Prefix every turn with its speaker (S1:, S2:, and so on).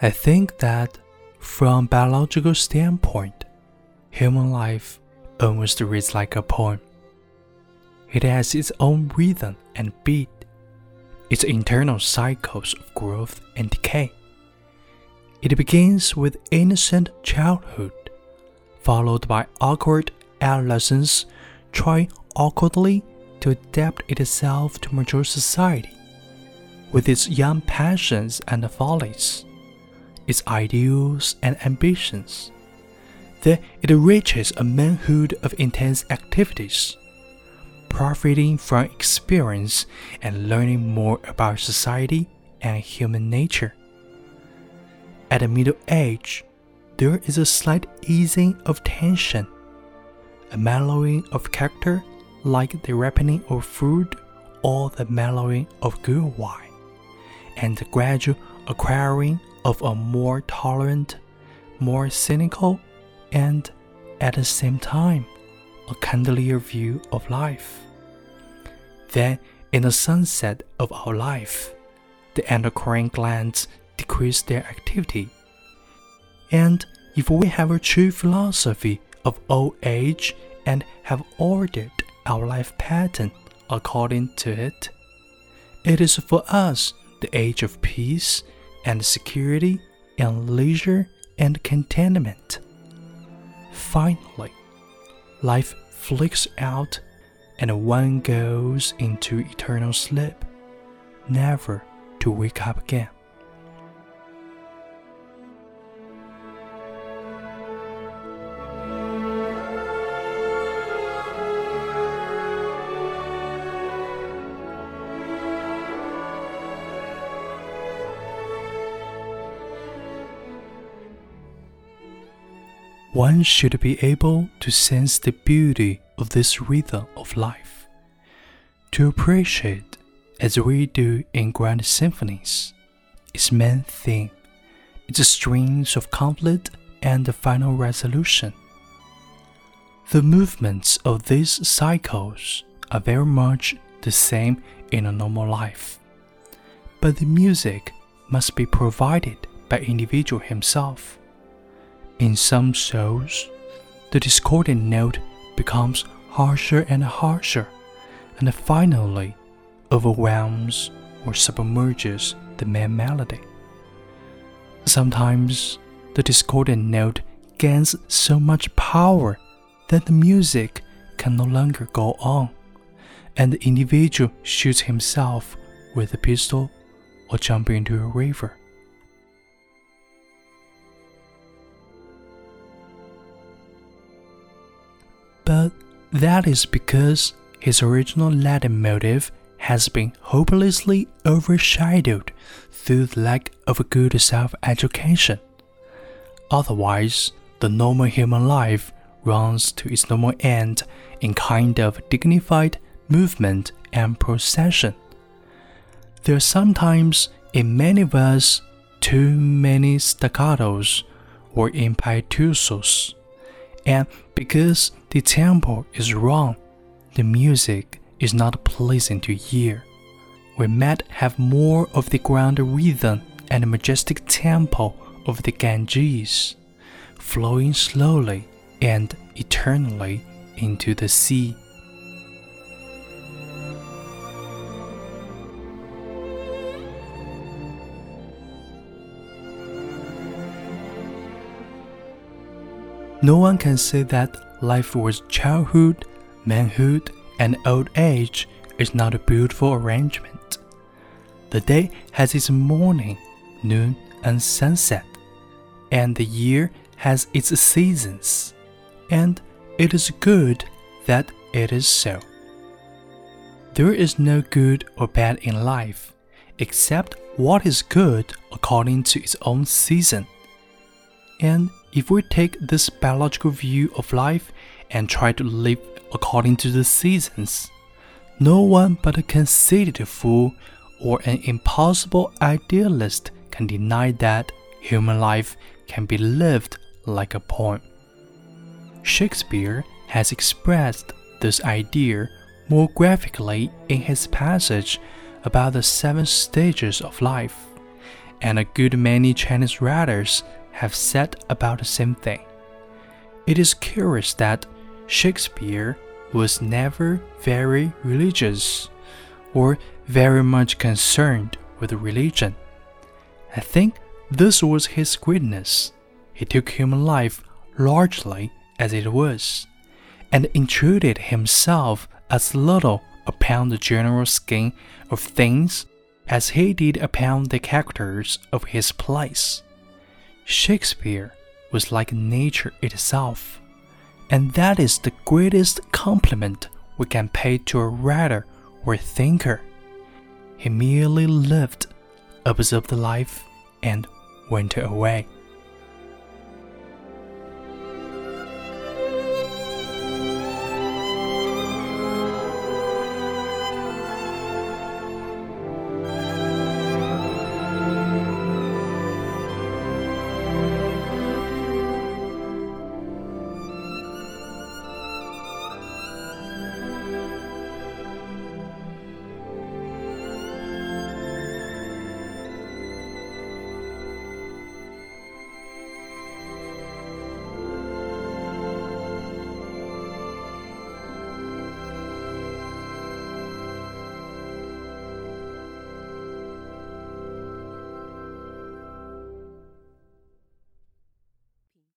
S1: I think that from biological standpoint, human life almost reads like a poem. It has its own rhythm and beat, its internal cycles of growth and decay. It begins with innocent childhood, followed by awkward adolescence, trying awkwardly to adapt itself to mature society, with its young passions and follies, its ideals and ambitions. Then it reaches a manhood of intense activities, profiting from experience and learning more about society and human nature. At the middle age, there is a slight easing of tension, a mellowing of character like the ripening of fruit or the mellowing of good wine, and the gradual acquiring of a more tolerant, more cynical, and at the same time, a kindlier view of life. Then, in the sunset of our life, the endocrine glands decrease their activity. And if we have a true philosophy of old age and have ordered our life pattern according to it, it is for us the age of peace and security and leisure and contentment. Finally, life flicks out and one goes into eternal sleep, never to wake up again. One should be able to sense the beauty of this rhythm of life, to appreciate, as we do in grand symphonies, its main theme, its strings of conflict and the final resolution. The movements of these cycles are very much the same in a normal life, but the music must be provided by individual himself. In some souls, the discordant note becomes harsher and harsher, and finally overwhelms or submerges the main melody. Sometimes the discordant note gains so much power that the music can no longer go on, and the individual shoots himself with a pistol or jumps into a river. But that is because his original leitmotif has been hopelessly overshadowed through the lack of a good self education. Otherwise, the normal human life runs to its normal end in kind of dignified movement and procession. There are sometimes in many of us too many staccatos or impetuosos and because the tempo is wrong, the music is not pleasing to hear. We might have more of the ground rhythm and majestic tempo of the Ganges, flowing slowly and eternally into the sea. No one can say that life with childhood, manhood, and old age is not a beautiful arrangement. The day has its morning, noon, and sunset, and the year has its seasons, and it is good that it is so. There is no good or bad in life, except what is good according to its own season. And if we take this biological view of life and try to live according to the seasons, no one but a conceited fool or an impossible idealist can deny that human life can be lived like a poem. Shakespeare has expressed this idea more graphically in his passage about the seven stages of life, and a good many Chinese writers have said about the same thing. It is curious that Shakespeare was never very religious or very much concerned with religion. I think this was his greatness. He took human life largely as it was, and intruded himself as little upon the general scheme of things as he did upon the characters of his plays. Shakespeare was like nature itself, and that is the greatest compliment we can pay to a writer or thinker. He merely lived, observed life, and went away.